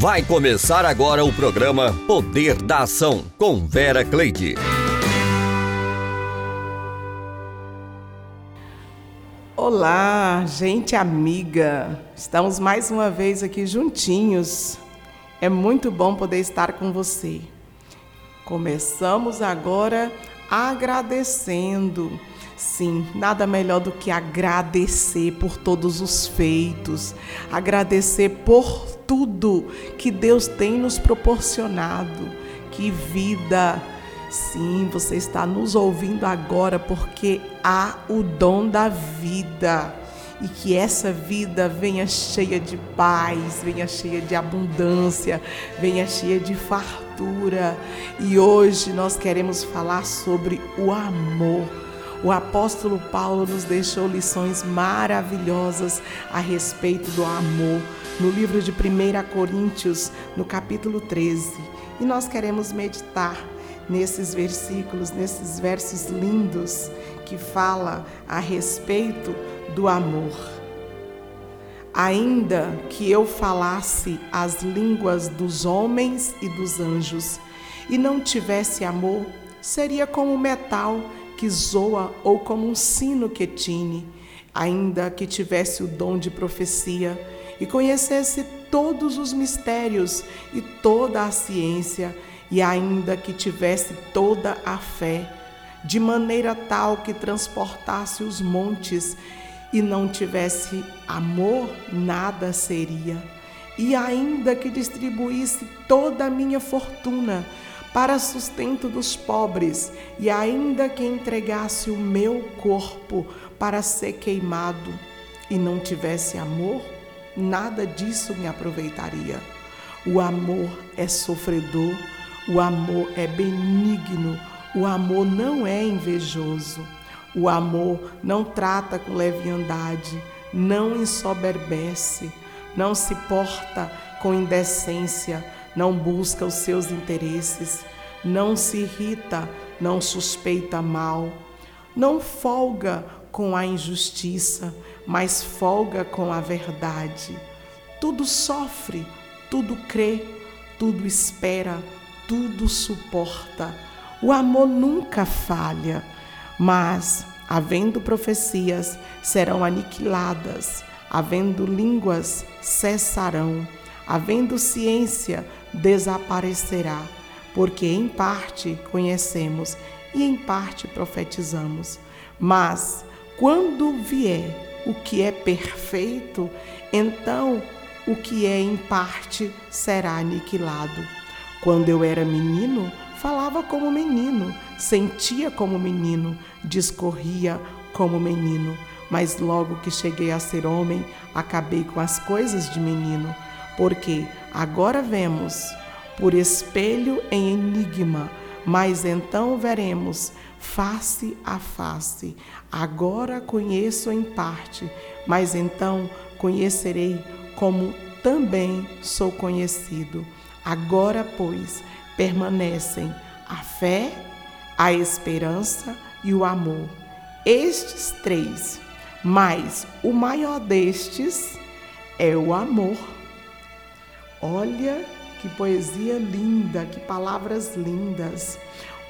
Vai começar agora o programa Poder da Ação com Vera Cleide. Olá, gente amiga. Estamos mais uma vez aqui juntinhos. É muito bom poder estar com você. Começamos agora agradecendo. Sim, nada melhor do que agradecer por todos os feitos, agradecer por tudo que Deus tem nos proporcionado. Que vida! Sim, você está nos ouvindo agora porque há o dom da vida e que essa vida venha cheia de paz, venha cheia de abundância, venha cheia de fartura. E hoje nós queremos falar sobre o amor. O apóstolo Paulo nos deixou lições maravilhosas a respeito do amor no livro de 1 Coríntios, no capítulo 13. E nós queremos meditar nesses versículos, nesses versos lindos que fala a respeito do amor. Ainda que eu falasse as línguas dos homens e dos anjos e não tivesse amor, seria como metal que zoa ou como um sino que tine, ainda que tivesse o dom de profecia e conhecesse todos os mistérios e toda a ciência, e ainda que tivesse toda a fé, de maneira tal que transportasse os montes e não tivesse amor, nada seria. E ainda que distribuísse toda a minha fortuna para sustento dos pobres, e ainda que entregasse o meu corpo para ser queimado, e não tivesse amor, nada disso me aproveitaria. O amor é sofredor, o amor é benigno, o amor não é invejoso, o amor não trata com leviandade, não ensoberbece, não se porta com indecência, não busca os seus interesses, não se irrita, não suspeita mal, não folga com a injustiça, mas folga com a verdade. Tudo sofre, tudo crê, tudo espera, tudo suporta. O amor nunca falha, mas, havendo profecias, serão aniquiladas, havendo línguas, cessarão, havendo ciência, desaparecerá, porque em parte conhecemos e em parte profetizamos. Mas, quando vier o que é perfeito, então o que é em parte será aniquilado. Quando eu era menino, falava como menino, sentia como menino, discorria como menino. Mas logo que cheguei a ser homem, acabei com as coisas de menino, porque agora vemos por espelho em enigma, mas então veremos face a face. Agora conheço em parte, mas então conhecerei como também sou conhecido. Agora, pois, permanecem a fé, a esperança e o amor. Estes três, mas o maior destes é o amor. Olha que poesia linda, que palavras lindas.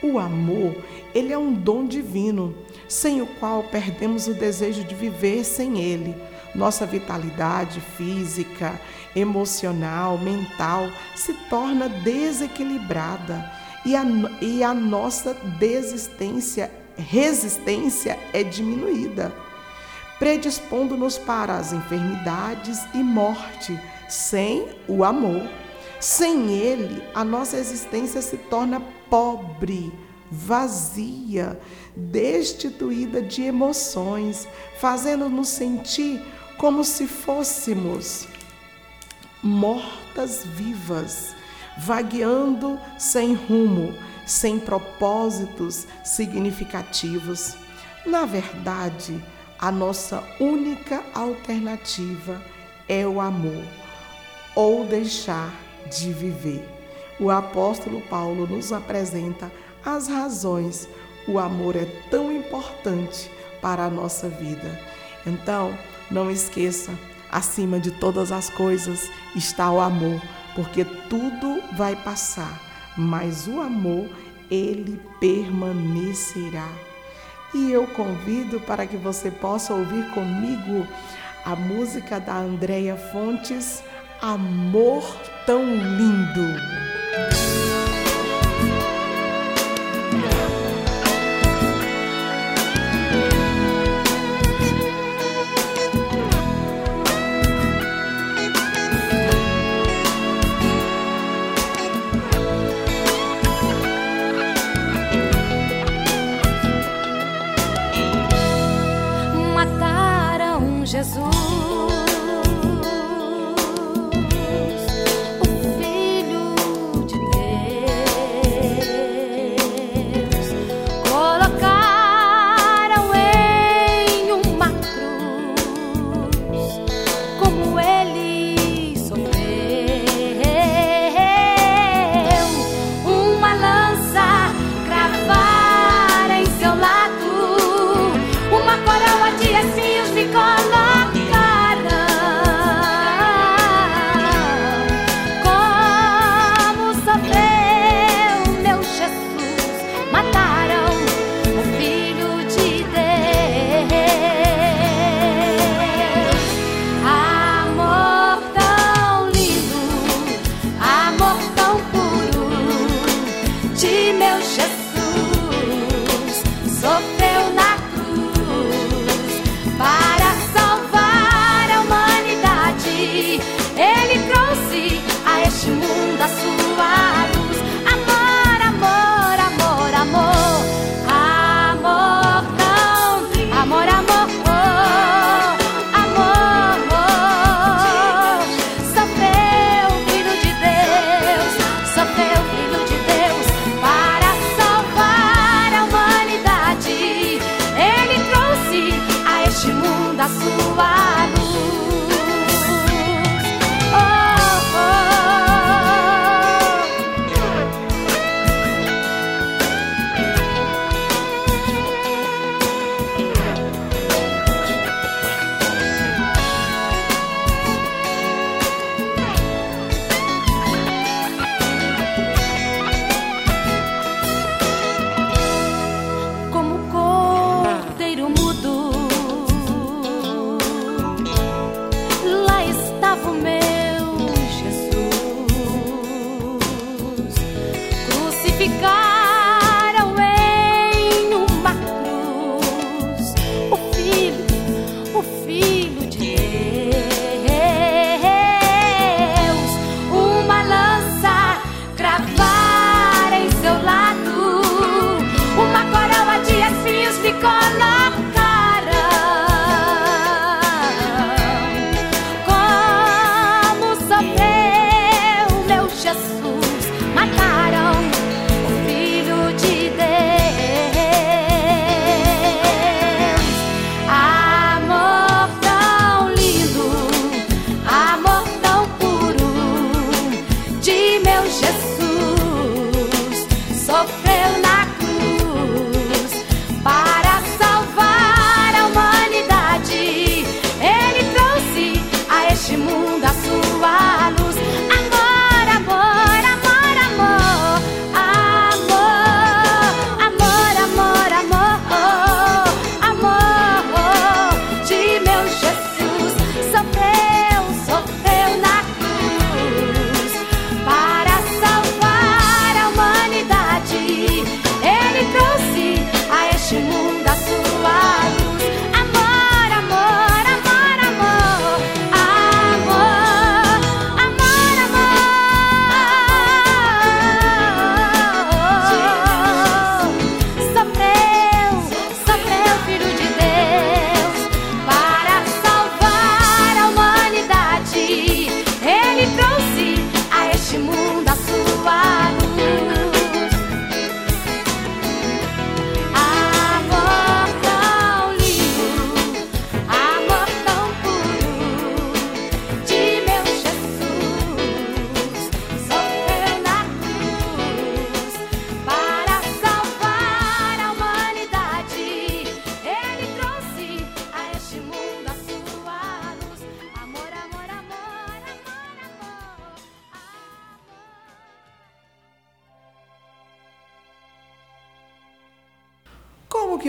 O amor, ele é um dom divino, sem o qual perdemos o desejo de viver sem ele. Nossa vitalidade física, emocional, mental se torna desequilibrada e a, e a nossa desistência, resistência é diminuída, predispondo-nos para as enfermidades e morte sem o amor. Sem ele, a nossa existência se torna pobre, vazia, destituída de emoções, fazendo-nos sentir como se fôssemos mortas vivas, vagueando sem rumo, sem propósitos significativos. Na verdade, a nossa única alternativa é o amor ou deixar de viver. O apóstolo Paulo nos apresenta as razões o amor é tão importante para a nossa vida. Então, não esqueça, acima de todas as coisas está o amor, porque tudo vai passar, mas o amor, ele permanecerá. E eu convido para que você possa ouvir comigo a música da Andréia Fontes, Amor Tão Lindo.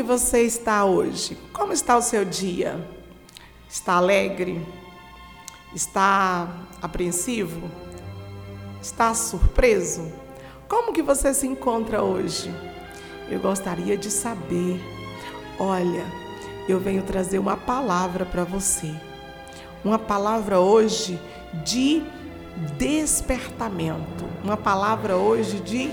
Que você está hoje? Como está o seu dia? Está alegre? Está apreensivo? Está surpreso? Como que você se encontra hoje? Eu gostaria de saber. Olha, eu venho trazer uma palavra para você. Uma palavra hoje de despertamento. Uma palavra hoje de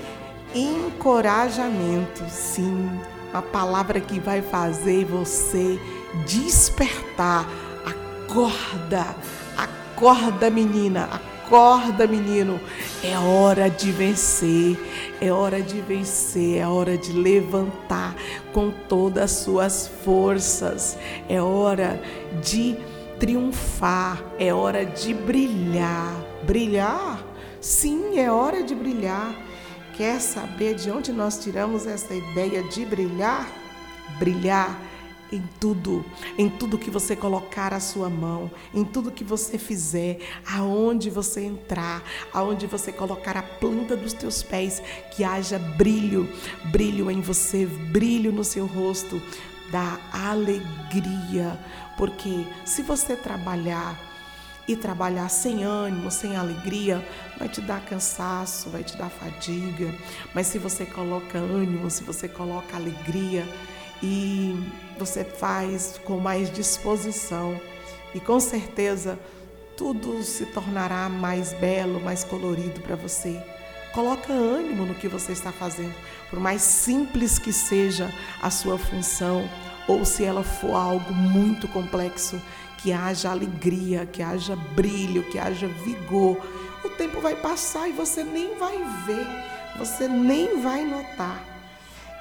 encorajamento. Sim, uma palavra que vai fazer você despertar. Acorda, acorda, menina, acorda, menino. É hora de vencer, é hora de vencer, é hora de levantar com todas as suas forças, é hora de triunfar, é hora de brilhar. Brilhar? Sim, é hora de brilhar. Quer saber de onde nós tiramos essa ideia de brilhar? Brilhar em tudo, em tudo que você colocar a sua mão, em tudo que você fizer, aonde você entrar, aonde você colocar a planta dos teus pés, que haja brilho, brilho em você, brilho no seu rosto, da alegria, porque se você trabalhar e trabalhar sem ânimo, sem alegria, vai te dar cansaço, vai te dar fadiga. Mas se você coloca ânimo, se você coloca alegria e você faz com mais disposição, e com certeza tudo se tornará mais belo, mais colorido para você. Coloca ânimo no que você está fazendo, por mais simples que seja a sua função, ou se ela for algo muito complexo, que haja alegria, que haja brilho, que haja vigor. O tempo vai passar e você nem vai ver, você nem vai notar.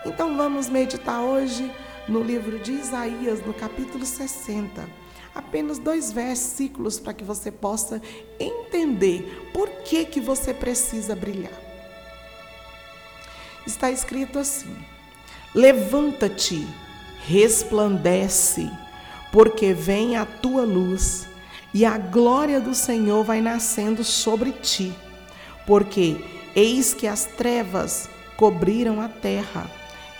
Então vamos meditar hoje no livro de Isaías, no capítulo 60. Apenas dois versículos para que você possa entender por que, que você precisa brilhar. Está escrito assim: Levanta-te, resplandece porque vem a tua luz e a glória do Senhor vai nascendo sobre ti. Porque eis que as trevas cobriram a terra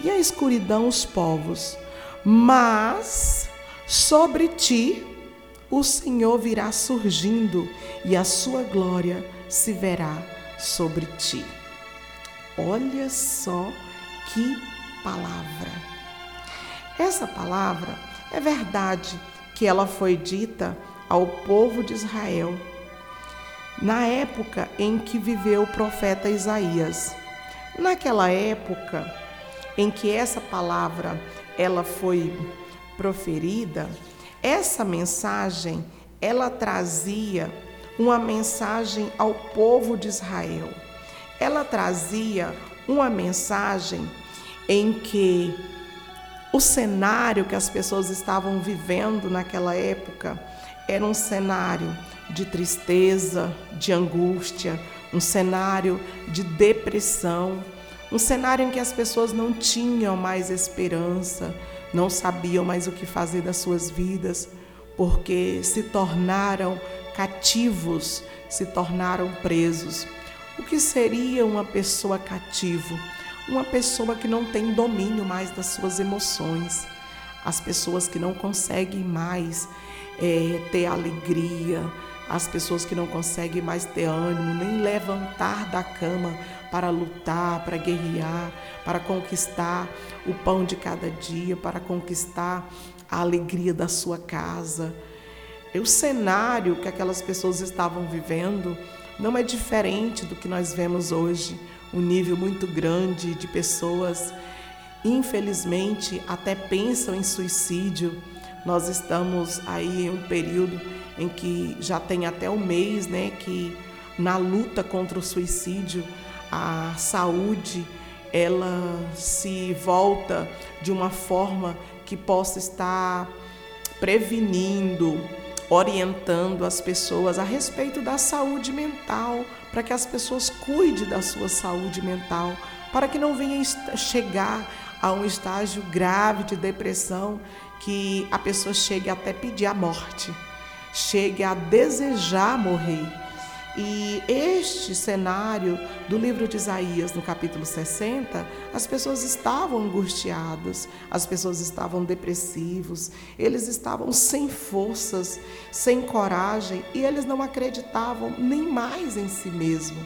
e a escuridão os povos, mas sobre ti o Senhor virá surgindo e a sua glória se verá sobre ti. Olha só que palavra. Essa palavra é verdade que ela foi dita ao povo de Israel na época em que viveu o profeta Isaías. Naquela época em que essa palavra ela foi proferida, essa mensagem ela trazia uma mensagem ao povo de Israel. Ela trazia uma mensagem em que o cenário que as pessoas estavam vivendo naquela época era um cenário de tristeza, de angústia, um cenário de depressão, um cenário em que as pessoas não tinham mais esperança, não sabiam mais o que fazer das suas vidas, porque se tornaram cativos, se tornaram presos. O que seria uma pessoa cativo? Uma pessoa que não tem domínio mais das suas emoções, as pessoas que não conseguem mais é, ter alegria, as pessoas que não conseguem mais ter ânimo, nem levantar da cama para lutar, para guerrear, para conquistar o pão de cada dia, para conquistar a alegria da sua casa. E o cenário que aquelas pessoas estavam vivendo não é diferente do que nós vemos hoje um nível muito grande de pessoas, infelizmente, até pensam em suicídio. Nós estamos aí em um período em que já tem até um mês, né, que na luta contra o suicídio, a saúde ela se volta de uma forma que possa estar prevenindo, orientando as pessoas a respeito da saúde mental, para que as pessoas cuidem da sua saúde mental, para que não venha chegar a um estágio grave de depressão que a pessoa chegue até pedir a morte, chegue a desejar morrer. E este cenário do livro de Isaías, no capítulo 60, as pessoas estavam angustiadas, as pessoas estavam depressivos, eles estavam sem forças, sem coragem e eles não acreditavam nem mais em si mesmo.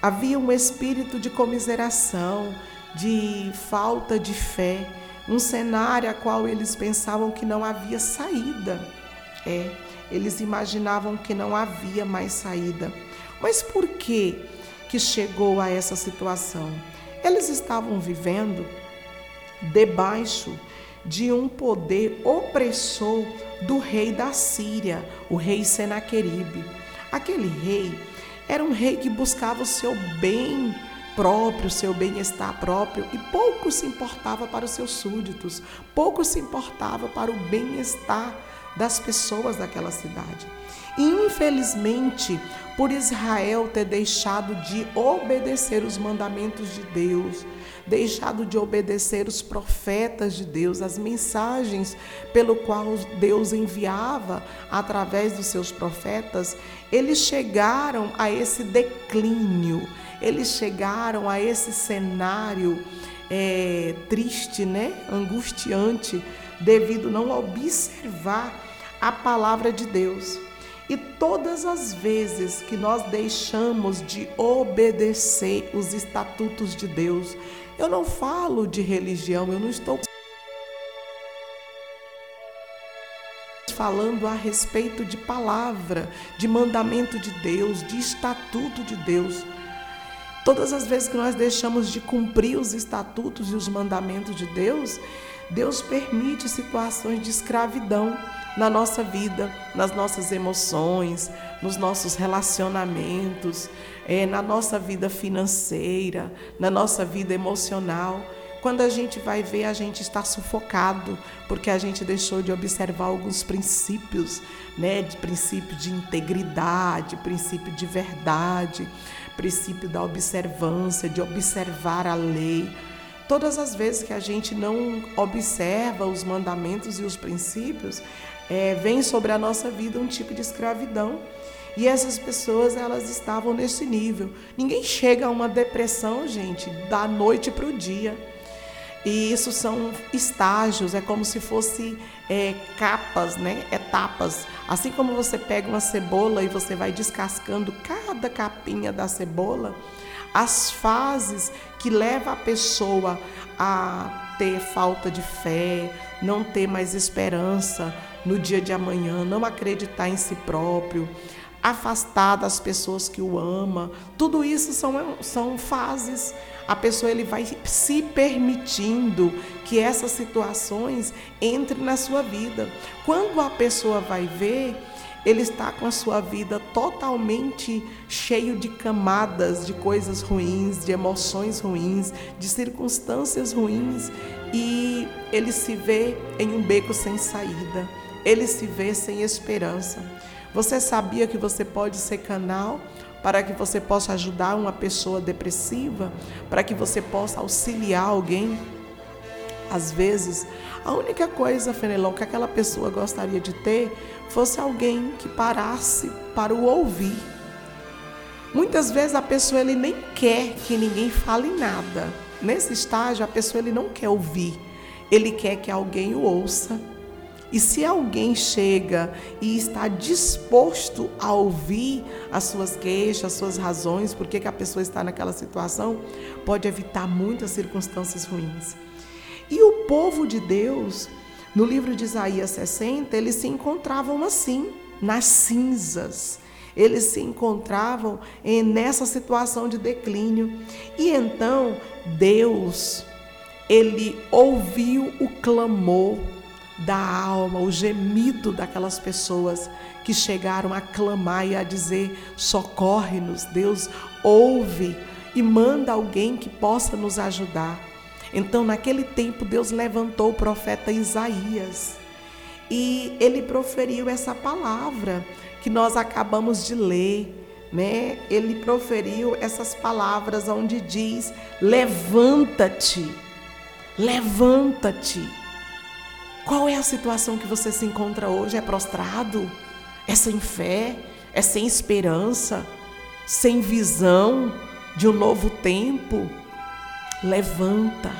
Havia um espírito de comiseração, de falta de fé, um cenário a qual eles pensavam que não havia saída. É, eles imaginavam que não havia mais saída. Mas por que que chegou a essa situação? Eles estavam vivendo debaixo de um poder opressor do rei da Síria, o rei Senaqueribe. Aquele rei era um rei que buscava o seu bem próprio, o seu bem-estar próprio e pouco se importava para os seus súditos, pouco se importava para o bem-estar das pessoas daquela cidade. Infelizmente, por Israel ter deixado de obedecer os mandamentos de Deus, deixado de obedecer os profetas de Deus, as mensagens pelo qual Deus enviava através dos seus profetas, eles chegaram a esse declínio, eles chegaram a esse cenário é, triste, né, angustiante, devido não observar a palavra de Deus. E todas as vezes que nós deixamos de obedecer os estatutos de Deus, eu não falo de religião, eu não estou falando a respeito de palavra, de mandamento de Deus, de estatuto de Deus. Todas as vezes que nós deixamos de cumprir os estatutos e os mandamentos de Deus, Deus permite situações de escravidão na nossa vida, nas nossas emoções, nos nossos relacionamentos, é, na nossa vida financeira, na nossa vida emocional. Quando a gente vai ver, a gente está sufocado, porque a gente deixou de observar alguns princípios, né? De princípio de integridade, princípio de verdade, princípio da observância, de observar a lei. Todas as vezes que a gente não observa os mandamentos e os princípios, é, vem sobre a nossa vida um tipo de escravidão. E essas pessoas, elas estavam nesse nível. Ninguém chega a uma depressão, gente, da noite para o dia. E isso são estágios, é como se fosse é, capas, né? etapas. Assim como você pega uma cebola e você vai descascando cada capinha da cebola, as fases que leva a pessoa a ter falta de fé, não ter mais esperança, no dia de amanhã, não acreditar em si próprio, afastar das pessoas que o ama. Tudo isso são, são fases. A pessoa ele vai se permitindo que essas situações entrem na sua vida. Quando a pessoa vai ver, ele está com a sua vida totalmente cheio de camadas de coisas ruins, de emoções ruins, de circunstâncias ruins e ele se vê em um beco sem saída ele se vê sem esperança. Você sabia que você pode ser canal para que você possa ajudar uma pessoa depressiva, para que você possa auxiliar alguém? Às vezes, a única coisa, Fenelon, que aquela pessoa gostaria de ter fosse alguém que parasse para o ouvir. Muitas vezes a pessoa ele nem quer que ninguém fale nada. Nesse estágio, a pessoa ele não quer ouvir. Ele quer que alguém o ouça. E se alguém chega e está disposto a ouvir as suas queixas, as suas razões, por que a pessoa está naquela situação, pode evitar muitas circunstâncias ruins. E o povo de Deus, no livro de Isaías 60, eles se encontravam assim, nas cinzas. Eles se encontravam nessa situação de declínio. E então Deus, ele ouviu o clamor da alma, o gemido daquelas pessoas que chegaram a clamar e a dizer: socorre-nos, Deus ouve e manda alguém que possa nos ajudar. Então, naquele tempo, Deus levantou o profeta Isaías e ele proferiu essa palavra que nós acabamos de ler. Né? Ele proferiu essas palavras onde diz: levanta-te, levanta-te. Qual é a situação que você se encontra hoje? É prostrado? É sem fé? É sem esperança? sem visão de um novo tempo, levanta.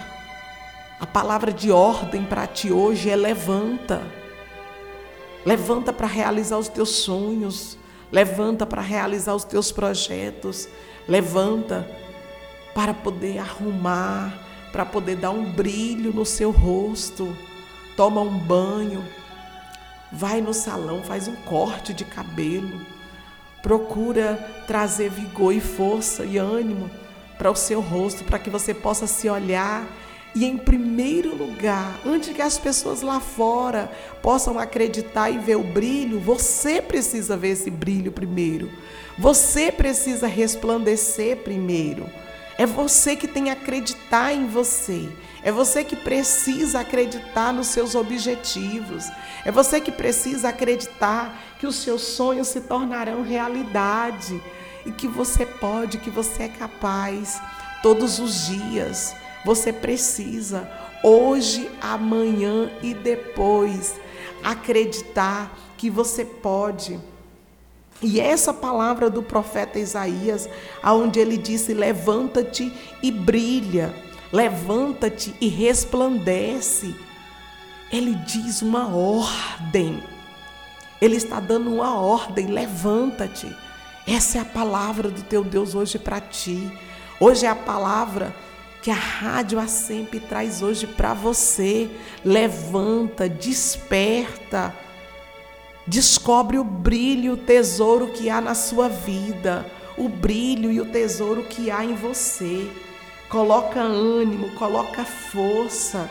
A palavra de ordem para ti hoje é levanta. Levanta para realizar os teus sonhos, levanta para realizar os teus projetos, levanta para poder arrumar, para poder dar um brilho no seu rosto. Toma um banho, vai no salão, faz um corte de cabelo, procura trazer vigor e força e ânimo para o seu rosto, para que você possa se olhar e em primeiro lugar, antes que as pessoas lá fora possam acreditar e ver o brilho, você precisa ver esse brilho primeiro. Você precisa resplandecer primeiro. É você que tem que acreditar em você. É você que precisa acreditar nos seus objetivos. É você que precisa acreditar que os seus sonhos se tornarão realidade e que você pode, que você é capaz todos os dias. Você precisa, hoje, amanhã e depois, acreditar que você pode. E essa palavra do profeta Isaías, aonde ele disse: "Levanta-te e brilha, levanta-te e resplandece". Ele diz uma ordem. Ele está dando uma ordem: levanta-te. Essa é a palavra do teu Deus hoje para ti. Hoje é a palavra que a Rádio A Sempre traz hoje para você. Levanta, desperta, descobre o brilho, o tesouro que há na sua vida, o brilho e o tesouro que há em você. Coloca ânimo, coloca força.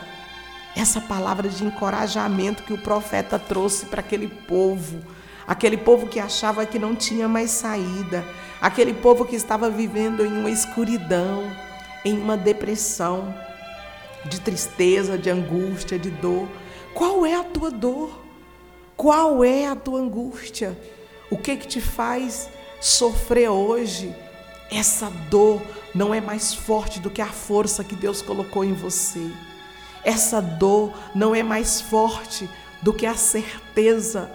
Essa palavra de encorajamento que o profeta trouxe para aquele povo, aquele povo que achava que não tinha mais saída, aquele povo que estava vivendo em uma escuridão em uma depressão, de tristeza, de angústia, de dor. Qual é a tua dor? Qual é a tua angústia? O que que te faz sofrer hoje? Essa dor não é mais forte do que a força que Deus colocou em você. Essa dor não é mais forte do que a certeza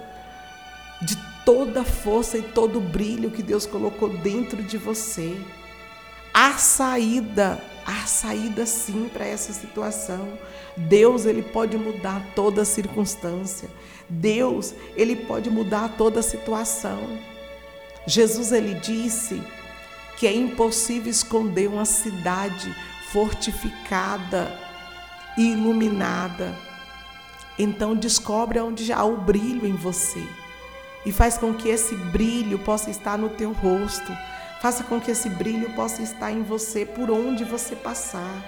de toda a força e todo o brilho que Deus colocou dentro de você. Há saída, há saída sim para essa situação. Deus, ele pode mudar toda circunstância. Deus, ele pode mudar toda situação. Jesus ele disse que é impossível esconder uma cidade fortificada e iluminada. Então descobre onde há o brilho em você e faz com que esse brilho possa estar no teu rosto Faça com que esse brilho possa estar em você por onde você passar.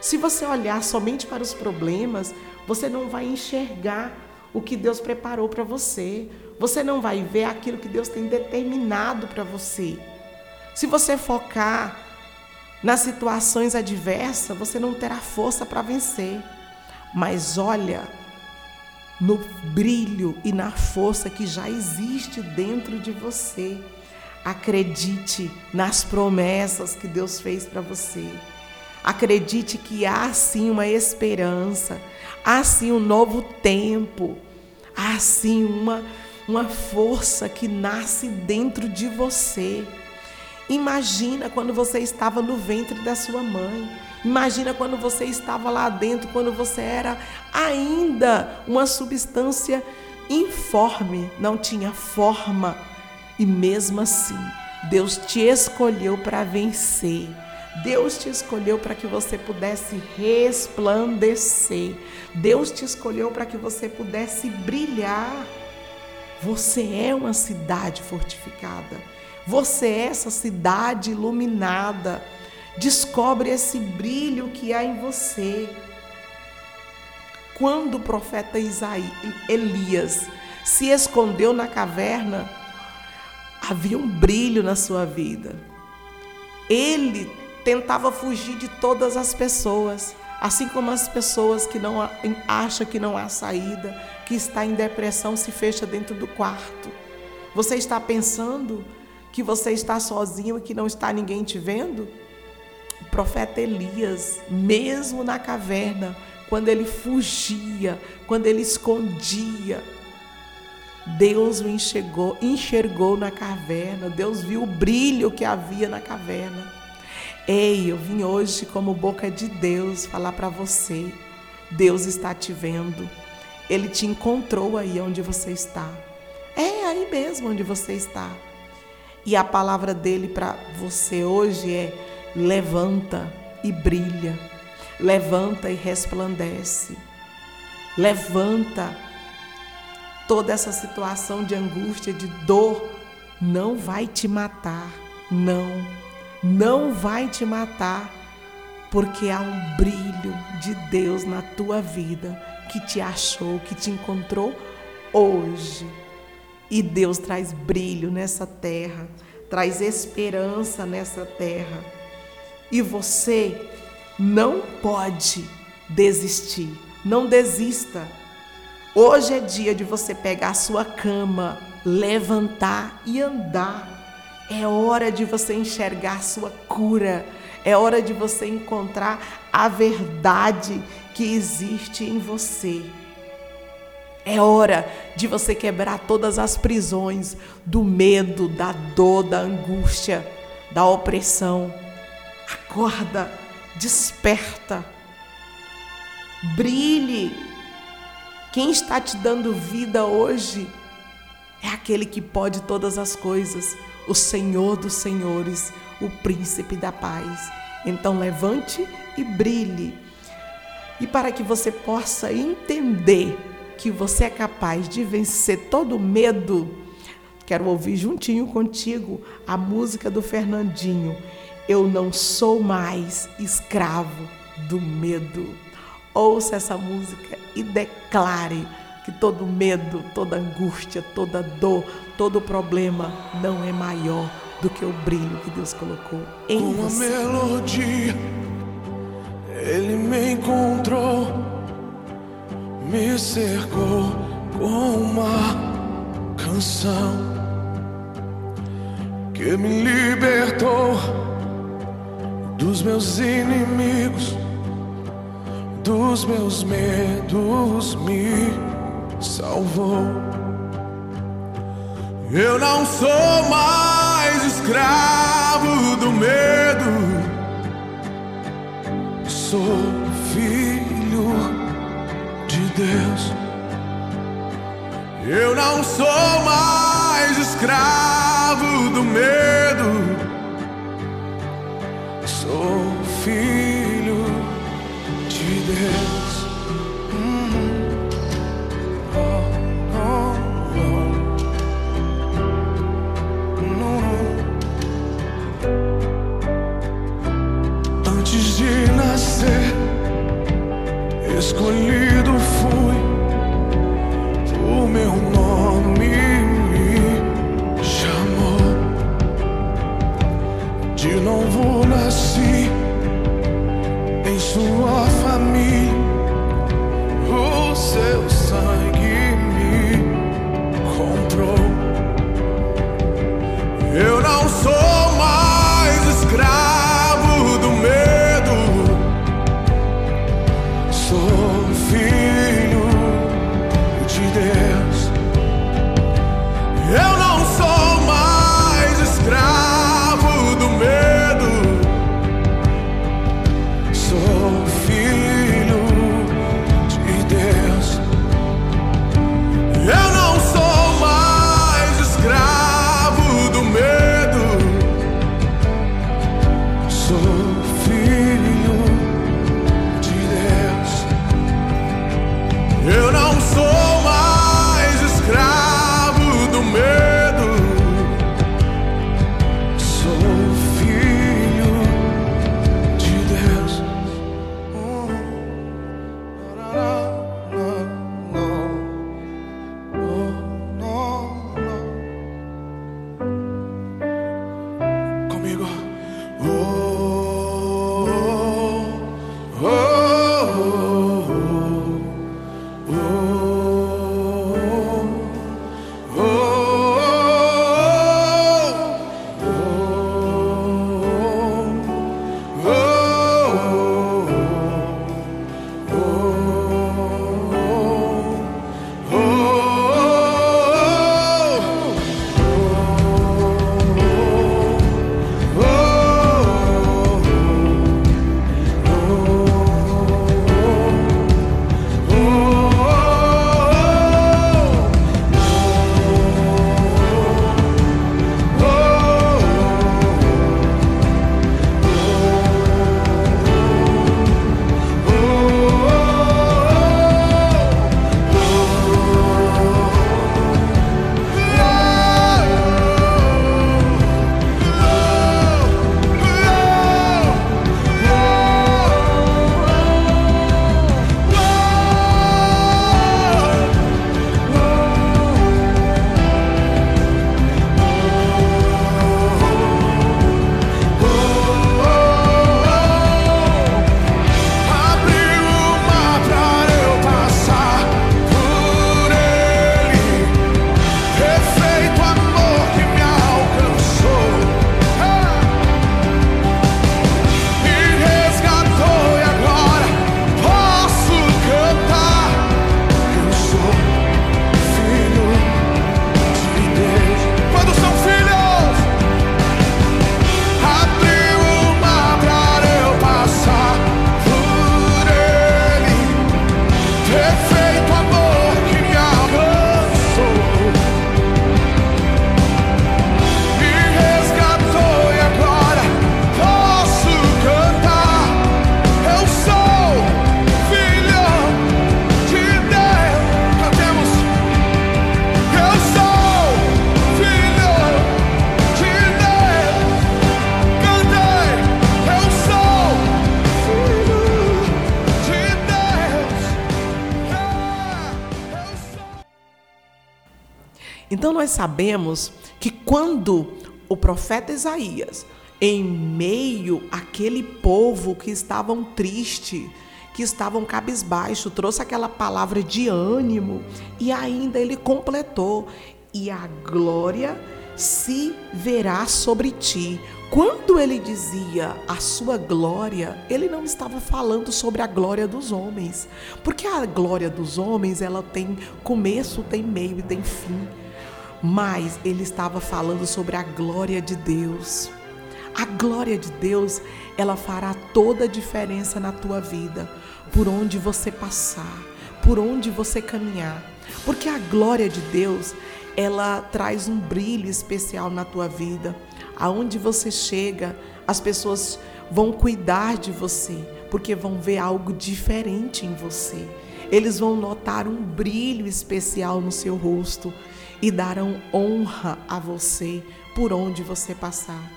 Se você olhar somente para os problemas, você não vai enxergar o que Deus preparou para você. Você não vai ver aquilo que Deus tem determinado para você. Se você focar nas situações adversas, você não terá força para vencer. Mas olha no brilho e na força que já existe dentro de você. Acredite nas promessas que Deus fez para você. Acredite que há sim uma esperança, há sim um novo tempo, há sim uma, uma força que nasce dentro de você. Imagina quando você estava no ventre da sua mãe. Imagina quando você estava lá dentro, quando você era ainda uma substância informe, não tinha forma e mesmo assim, Deus te escolheu para vencer. Deus te escolheu para que você pudesse resplandecer. Deus te escolheu para que você pudesse brilhar. Você é uma cidade fortificada. Você é essa cidade iluminada. Descobre esse brilho que há em você. Quando o profeta Isaías, Elias se escondeu na caverna, havia um brilho na sua vida. Ele tentava fugir de todas as pessoas, assim como as pessoas que não acham que não há saída, que está em depressão, se fecha dentro do quarto. Você está pensando que você está sozinho e que não está ninguém te vendo? O profeta Elias, mesmo na caverna, quando ele fugia, quando ele escondia, Deus o enxergou, enxergou na caverna, Deus viu o brilho que havia na caverna. Ei, eu vim hoje como boca de Deus falar para você. Deus está te vendo. Ele te encontrou aí onde você está. É aí mesmo onde você está. E a palavra dele para você hoje é: levanta e brilha. Levanta e resplandece. Levanta toda essa situação de angústia, de dor, não vai te matar. Não, não vai te matar, porque há um brilho de Deus na tua vida que te achou, que te encontrou hoje. E Deus traz brilho nessa terra, traz esperança nessa terra. E você não pode desistir, não desista Hoje é dia de você pegar a sua cama, levantar e andar. É hora de você enxergar a sua cura. É hora de você encontrar a verdade que existe em você. É hora de você quebrar todas as prisões do medo, da dor, da angústia, da opressão. Acorda, desperta, brilhe quem está te dando vida hoje é aquele que pode todas as coisas, o Senhor dos Senhores, o Príncipe da Paz. Então levante e brilhe. E para que você possa entender que você é capaz de vencer todo medo, quero ouvir juntinho contigo a música do Fernandinho. Eu não sou mais escravo do medo. Ouça essa música e declare que todo medo, toda angústia, toda dor, todo problema não é maior do que o brilho que Deus colocou em com você. Com a melodia, Ele me encontrou, me cercou com uma canção que me libertou dos meus inimigos dos meus medos me salvou. Eu não sou mais escravo do medo, sou filho Deus. Eu não sou mais escravo do medo, sou filho Deus. Oh, oh, oh. Antes de nascer, escolhido sua família, o seu sangue sabemos que quando o profeta Isaías, em meio àquele povo que estavam triste, que estavam cabisbaixo, trouxe aquela palavra de ânimo e ainda ele completou: e a glória se verá sobre ti. Quando ele dizia a sua glória, ele não estava falando sobre a glória dos homens, porque a glória dos homens ela tem começo, tem meio e tem fim. Mas ele estava falando sobre a glória de Deus. A glória de Deus, ela fará toda a diferença na tua vida, por onde você passar, por onde você caminhar. Porque a glória de Deus, ela traz um brilho especial na tua vida. Aonde você chega, as pessoas vão cuidar de você, porque vão ver algo diferente em você. Eles vão notar um brilho especial no seu rosto e darão honra a você por onde você passar.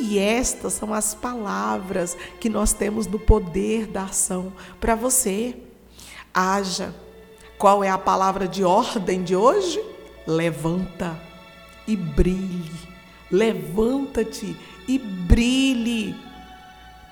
E estas são as palavras que nós temos no poder da ação para você. Haja. Qual é a palavra de ordem de hoje? levanta e brilhe. Levanta-te e brilhe,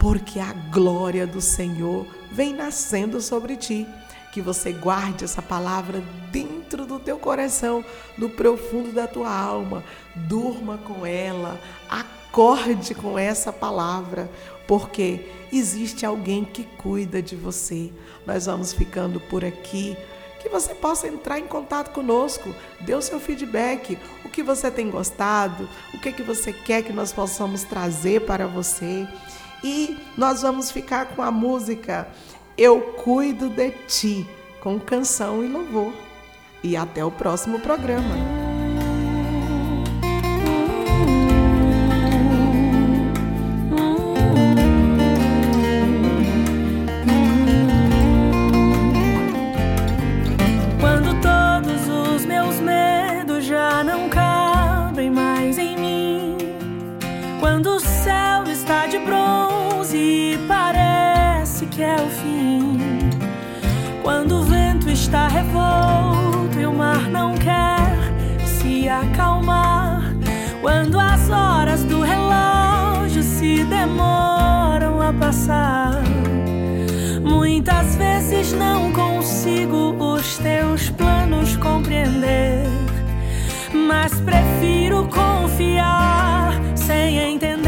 porque a glória do Senhor vem nascendo sobre ti. Que você guarde essa palavra dentro do teu coração, no profundo da tua alma. Durma com ela, acorde com essa palavra, porque existe alguém que cuida de você. Nós vamos ficando por aqui que você possa entrar em contato conosco, dê o seu feedback, o que você tem gostado, o que, que você quer que nós possamos trazer para você. E nós vamos ficar com a música Eu Cuido de Ti, com canção e louvor. E até o próximo programa. quando as horas do relógio se demoram a passar. Muitas vezes não consigo os teus planos compreender, mas prefiro confiar sem entender.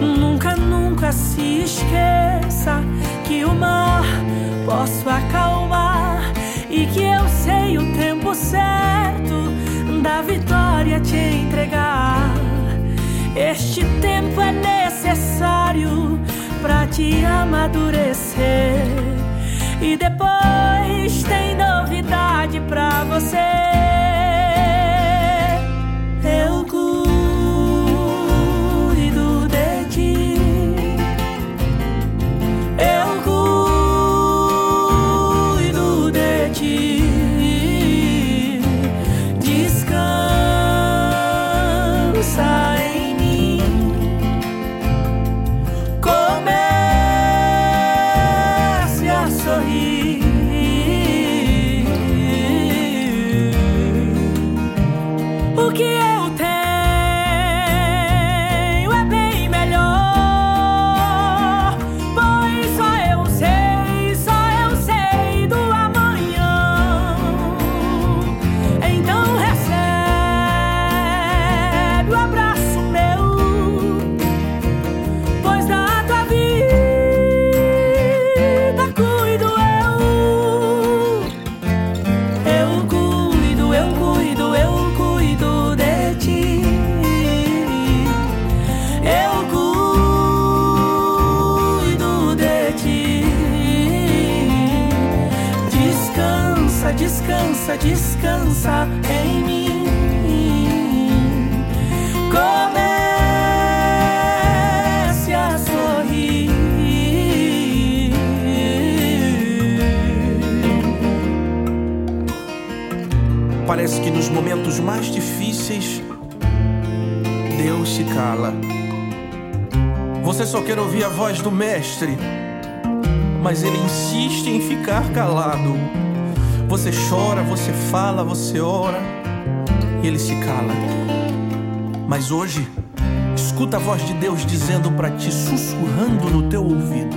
Nunca, nunca se esqueça que o mar posso acalmar e que eu sei o tempo certo da vitória te entregar. Este tempo é necessário para te amadurecer e depois tem novidade para você. Do Mestre, mas ele insiste em ficar calado. Você chora, você fala, você ora, e ele se cala. Mas hoje, escuta a voz de Deus dizendo para ti, sussurrando no teu ouvido: